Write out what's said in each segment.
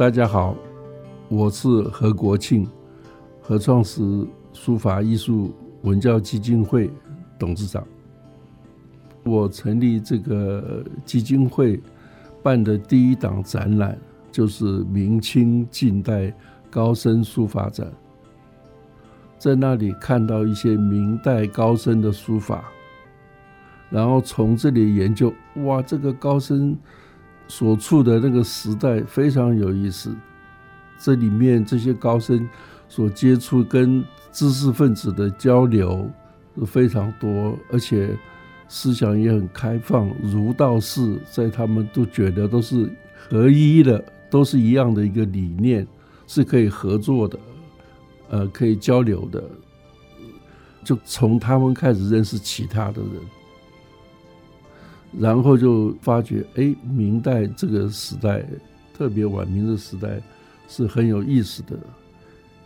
大家好，我是何国庆，何创始书法艺术文教基金会董事长。我成立这个基金会办的第一档展览，就是明清近代高僧书法展。在那里看到一些明代高僧的书法，然后从这里研究，哇，这个高僧所处的那个时代非常有意思。这里面这些高僧所接触跟知识分子的交流是非常多，而且思想也很开放，儒道释在他们都觉得都是合一的，都是一样的一个理念，是可以合作的。呃，可以交流的，就从他们开始认识其他的人，然后就发觉，哎，明代这个时代，特别晚明的时代，是很有意思的。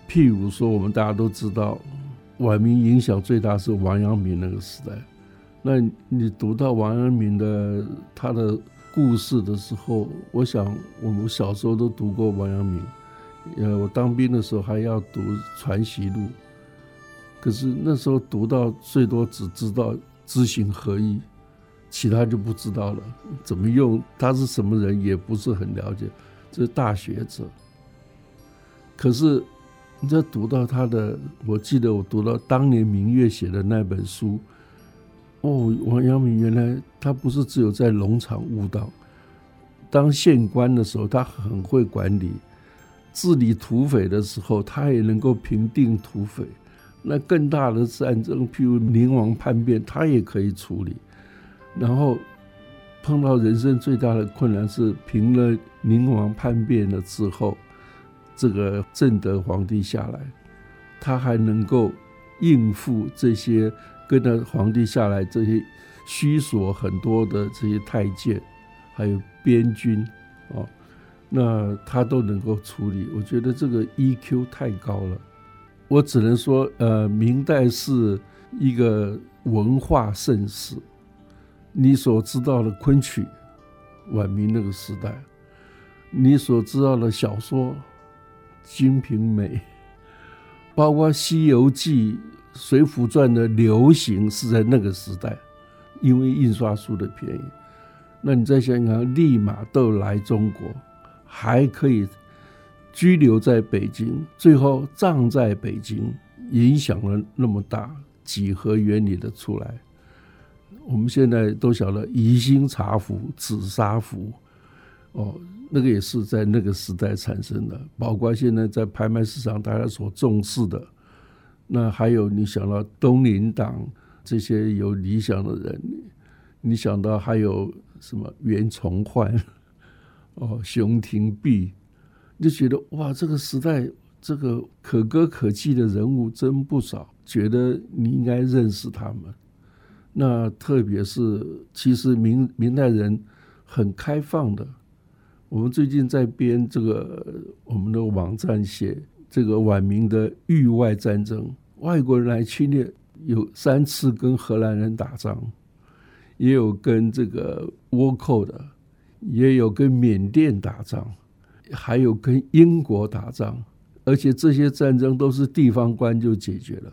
譬如说，我们大家都知道，晚明影响最大是王阳明那个时代。那你读到王阳明的他的故事的时候，我想我们小时候都读过王阳明。呃，我当兵的时候还要读《传习录》，可是那时候读到最多只知道知行合一，其他就不知道了。怎么用他是什么人也不是很了解，这是大学者。可是你在读到他的，我记得我读到当年明月写的那本书，哦，王阳明原来他不是只有在农场悟道，当县官的时候他很会管理。治理土匪的时候，他也能够平定土匪。那更大的战争，譬如宁王叛变，他也可以处理。然后碰到人生最大的困难是平了宁王叛变了之后，这个正德皇帝下来，他还能够应付这些跟着皇帝下来这些虚索很多的这些太监，还有边军，哦。那他都能够处理，我觉得这个 EQ 太高了。我只能说，呃，明代是一个文化盛世。你所知道的昆曲，晚明那个时代，你所知道的小说《金瓶梅》，包括《西游记》《水浒传》的流行是在那个时代，因为印刷术的便宜。那你再想想，立马都来中国。还可以居留在北京，最后葬在北京，影响了那么大，几何原理的出来。我们现在都晓得宜兴茶壶、紫砂壶，哦，那个也是在那个时代产生的。包括现在在拍卖市场大家所重视的，那还有你想到东林党这些有理想的人，你想到还有什么袁崇焕。哦，熊廷弼，就觉得哇，这个时代这个可歌可泣的人物真不少，觉得你应该认识他们。那特别是，其实明明代人很开放的。我们最近在编这个我们的网站，写这个晚明的域外战争，外国人来侵略，有三次跟荷兰人打仗，也有跟这个倭寇的。也有跟缅甸打仗，还有跟英国打仗，而且这些战争都是地方官就解决了。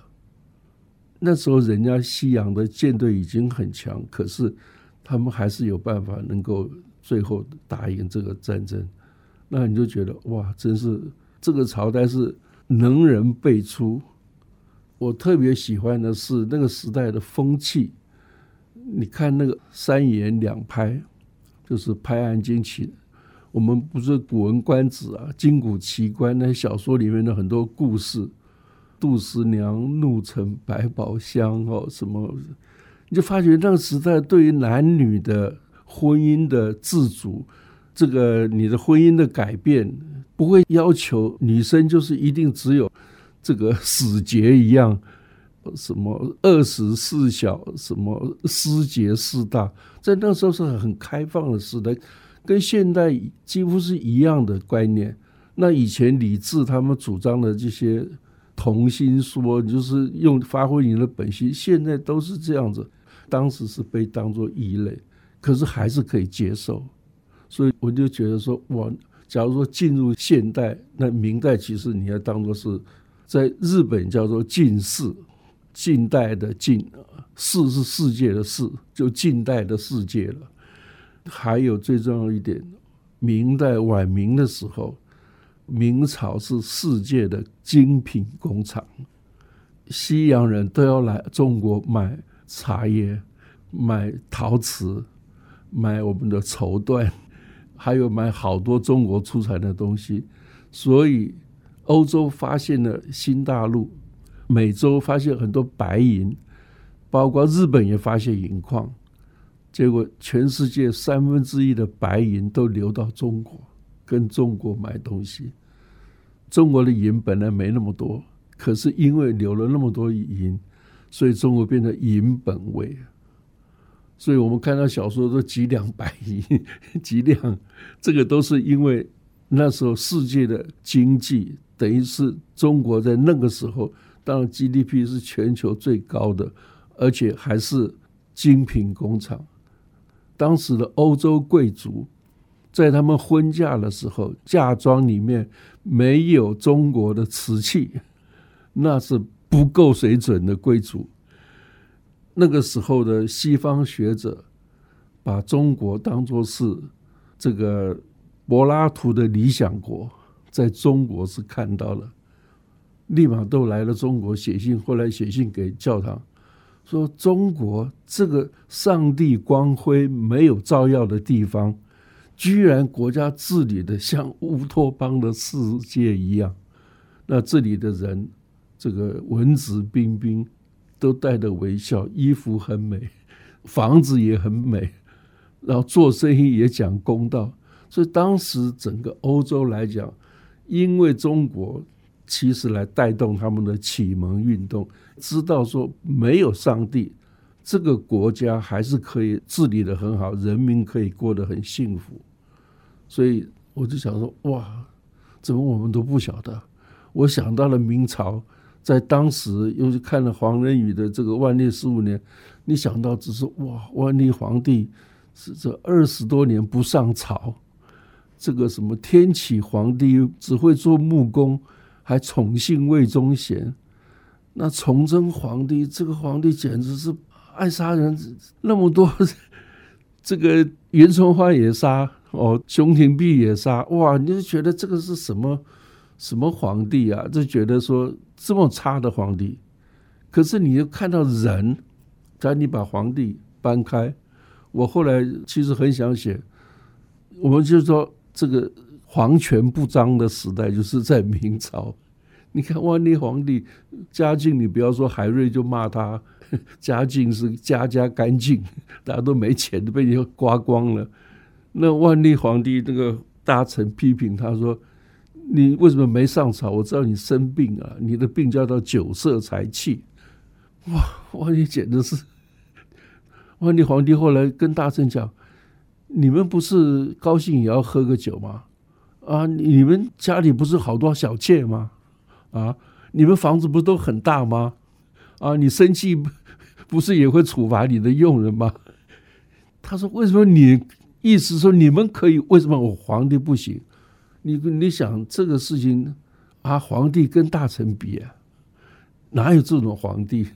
那时候人家西洋的舰队已经很强，可是他们还是有办法能够最后打赢这个战争。那你就觉得哇，真是这个朝代是能人辈出。我特别喜欢的是那个时代的风气。你看那个三言两拍。就是拍案惊奇，我们不是《古文观止》啊，《今古奇观》那小说里面的很多故事，杜十娘怒沉百宝箱哦，什么，你就发觉那个时代对于男女的婚姻的自主，这个你的婚姻的改变，不会要求女生就是一定只有这个死结一样。什么二十四小，什么诗节四大，在那时候是很开放的时代，跟现代几乎是一样的观念。那以前李治他们主张的这些同心说，就是用发挥你的本心，现在都是这样子。当时是被当作异类，可是还是可以接受。所以我就觉得说，哇，假如说进入现代，那明代其实你要当做是在日本叫做近世，近代的近，世是世界的世，就近代的世界了。还有最重要一点，明代晚明的时候，明朝是世界的精品工厂，西洋人都要来中国买茶叶、买陶瓷、买我们的绸缎，还有买好多中国出产的东西。所以，欧洲发现了新大陆，美洲发现很多白银，包括日本也发现银矿。结果，全世界三分之一的白银都流到中国，跟中国买东西。中国的银本来没那么多，可是因为流了那么多银，所以中国变成银本位。所以我们看到小说都几两白银，几两，这个都是因为那时候世界的经济，等于是中国在那个时候，当然 GDP 是全球最高的，而且还是精品工厂。当时的欧洲贵族，在他们婚嫁的时候，嫁妆里面没有中国的瓷器，那是不够水准的贵族。那个时候的西方学者，把中国当作是这个柏拉图的理想国，在中国是看到了，立马都来了中国写信，后来写信给教堂。说中国这个上帝光辉没有照耀的地方，居然国家治理的像乌托邦的世界一样。那这里的人，这个文质彬彬，都带着微笑，衣服很美，房子也很美，然后做生意也讲公道。所以当时整个欧洲来讲，因为中国。其实来带动他们的启蒙运动，知道说没有上帝，这个国家还是可以治理的很好，人民可以过得很幸福。所以我就想说，哇，怎么我们都不晓得？我想到了明朝，在当时又是看了黄仁宇的这个万历十五年，你想到只是哇，万历皇帝是这二十多年不上朝，这个什么天启皇帝只会做木工。还宠幸魏忠贤，那崇祯皇帝这个皇帝简直是爱杀人，那么多 这个袁崇焕也杀哦，熊廷弼也杀，哇！你就觉得这个是什么什么皇帝啊？就觉得说这么差的皇帝，可是你又看到人，在你把皇帝搬开，我后来其实很想写，我们就说这个皇权不彰的时代，就是在明朝。你看万历皇帝嘉靖，你不要说海瑞就骂他，嘉靖是家家干净，大家都没钱都被你刮光了。那万历皇帝那个大臣批评他说：“你为什么没上朝？我知道你生病啊，你的病叫做酒色财气。”哇，万历简直是！万历皇帝后来跟大臣讲：“你们不是高兴也要喝个酒吗？啊，你们家里不是好多小妾吗？”啊，你们房子不都很大吗？啊，你生气 不是也会处罚你的佣人吗？他说：“为什么你意思说你们可以，为什么我皇帝不行？你你想这个事情啊，皇帝跟大臣比啊，哪有这种皇帝？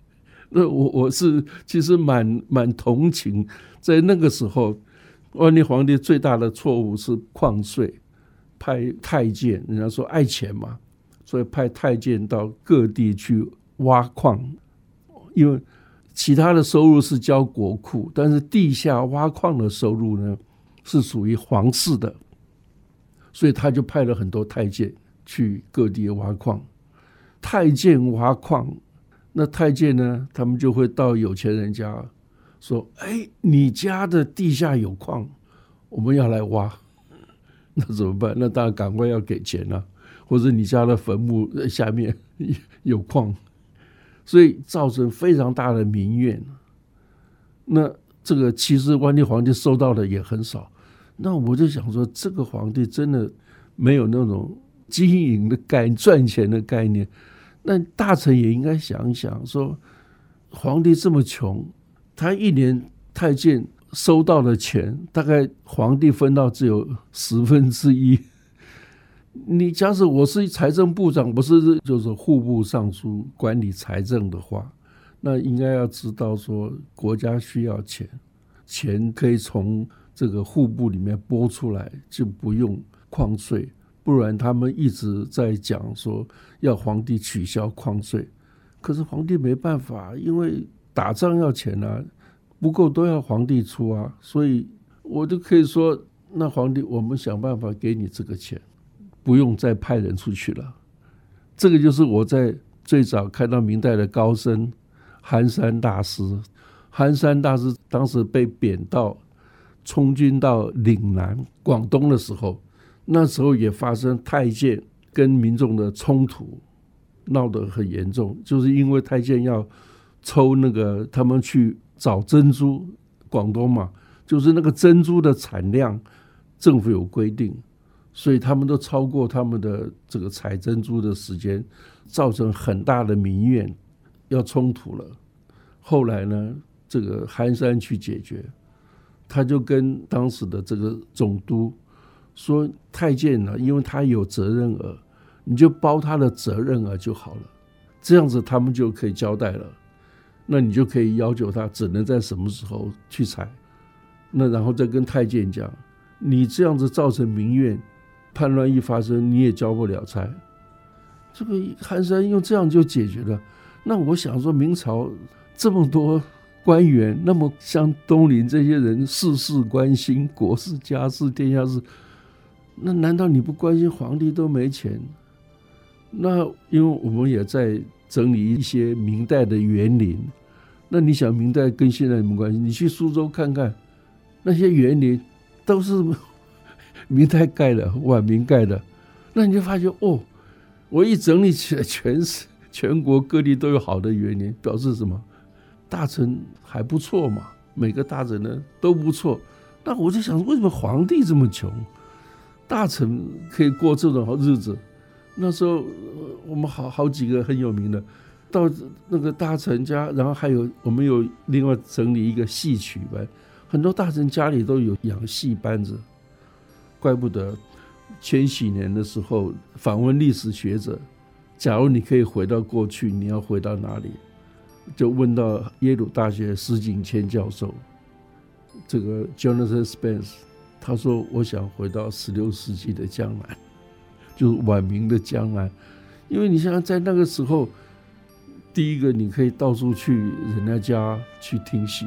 那我我是其实蛮蛮同情，在那个时候，万历皇帝最大的错误是矿税，派太监，人家说爱钱嘛。”所以派太监到各地去挖矿，因为其他的收入是交国库，但是地下挖矿的收入呢是属于皇室的，所以他就派了很多太监去各地挖矿。太监挖矿，那太监呢，他们就会到有钱人家说：“哎，你家的地下有矿，我们要来挖。” 那怎么办？那当然赶快要给钱了。或者你家的坟墓下面 有矿，所以造成非常大的民怨。那这个其实万历皇帝收到的也很少。那我就想说，这个皇帝真的没有那种经营的概赚钱的概念。那大臣也应该想一想，说皇帝这么穷，他一年太监收到的钱，大概皇帝分到只有十分之一。你假使我是财政部长，不是就是户部尚书管理财政的话，那应该要知道说国家需要钱，钱可以从这个户部里面拨出来，就不用矿税。不然他们一直在讲说要皇帝取消矿税，可是皇帝没办法，因为打仗要钱啊，不够都要皇帝出啊，所以我就可以说，那皇帝我们想办法给你这个钱。不用再派人出去了，这个就是我在最早看到明代的高僧寒山大师。寒山大师当时被贬到充军到岭南广东的时候，那时候也发生太监跟民众的冲突，闹得很严重，就是因为太监要抽那个他们去找珍珠，广东嘛，就是那个珍珠的产量，政府有规定。所以他们都超过他们的这个采珍珠的时间，造成很大的民怨，要冲突了。后来呢，这个寒山去解决，他就跟当时的这个总督说：“太监呢，因为他有责任额，你就包他的责任额就好了，这样子他们就可以交代了。那你就可以要求他只能在什么时候去采，那然后再跟太监讲，你这样子造成民怨。”叛乱一发生，你也交不了差。这个寒山用这样就解决了。那我想说，明朝这么多官员，那么像东林这些人，事事关心国事、家事、天下事，那难道你不关心皇帝都没钱？那因为我们也在整理一些明代的园林，那你想明代跟现在什么关系？你去苏州看看，那些园林都是。明代盖的，晚明盖的，那你就发现哦，我一整理起来，全是 全国各地都有好的园林，表示什么？大臣还不错嘛，每个大臣呢都不错。那我就想，为什么皇帝这么穷，大臣可以过这种好日子？那时候我们好好几个很有名的，到那个大臣家，然后还有我们有另外整理一个戏曲班，很多大臣家里都有养戏班子。怪不得千禧年的时候访问历史学者，假如你可以回到过去，你要回到哪里？就问到耶鲁大学石景谦教授，这个 Jonathan Spence，他说：“我想回到十六世纪的江南，就是晚明的江南，因为你想想在那个时候，第一个你可以到处去人家家去听戏，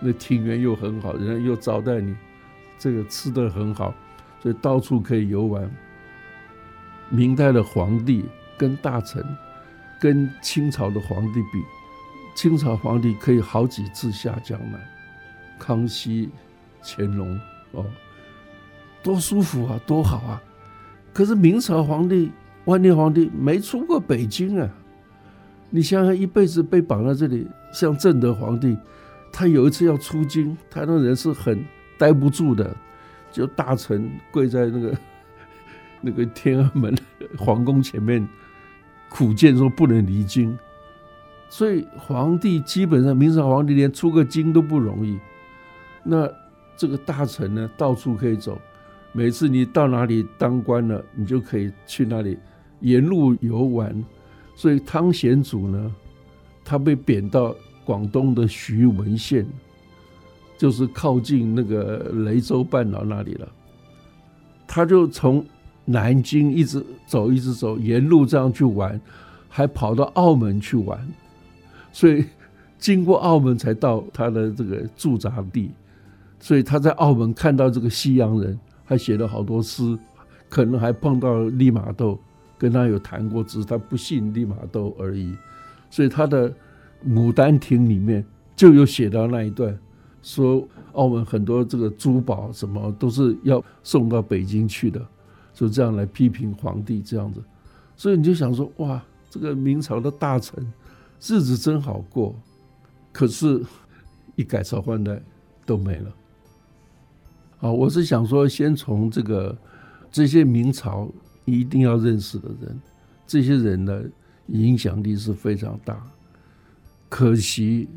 那庭园又很好，人家又招待你。”这个吃的很好，所以到处可以游玩。明代的皇帝跟大臣，跟清朝的皇帝比，清朝皇帝可以好几次下江南，康熙、乾隆哦，多舒服啊，多好啊！可是明朝皇帝万历皇帝没出过北京啊！你想想，一辈子被绑在这里，像正德皇帝，他有一次要出京，他那人是很。待不住的，就大臣跪在那个 那个天安门皇宫前面苦谏说不能离京，所以皇帝基本上明朝皇帝连出个京都不容易。那这个大臣呢，到处可以走，每次你到哪里当官了，你就可以去那里沿路游玩。所以汤显祖呢，他被贬到广东的徐闻县。就是靠近那个雷州半岛那里了，他就从南京一直走，一直走，沿路这样去玩，还跑到澳门去玩，所以经过澳门才到他的这个驻扎地，所以他在澳门看到这个西洋人，还写了好多诗，可能还碰到利玛窦，跟他有谈过，只是他不信利玛窦而已，所以他的《牡丹亭》里面就有写到那一段。说澳门很多这个珠宝什么都是要送到北京去的，就这样来批评皇帝这样子，所以你就想说哇，这个明朝的大臣日子真好过，可是，一改朝换代都没了。啊，我是想说，先从这个这些明朝一定要认识的人，这些人呢影响力是非常大，可惜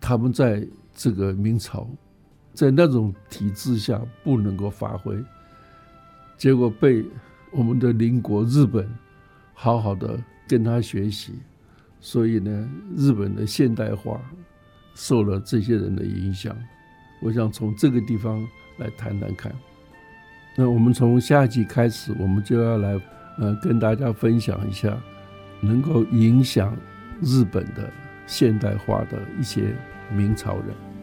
他们在。这个明朝在那种体制下不能够发挥，结果被我们的邻国日本好好的跟他学习，所以呢，日本的现代化受了这些人的影响。我想从这个地方来谈谈看。那我们从下一集开始，我们就要来呃跟大家分享一下能够影响日本的现代化的一些明朝人。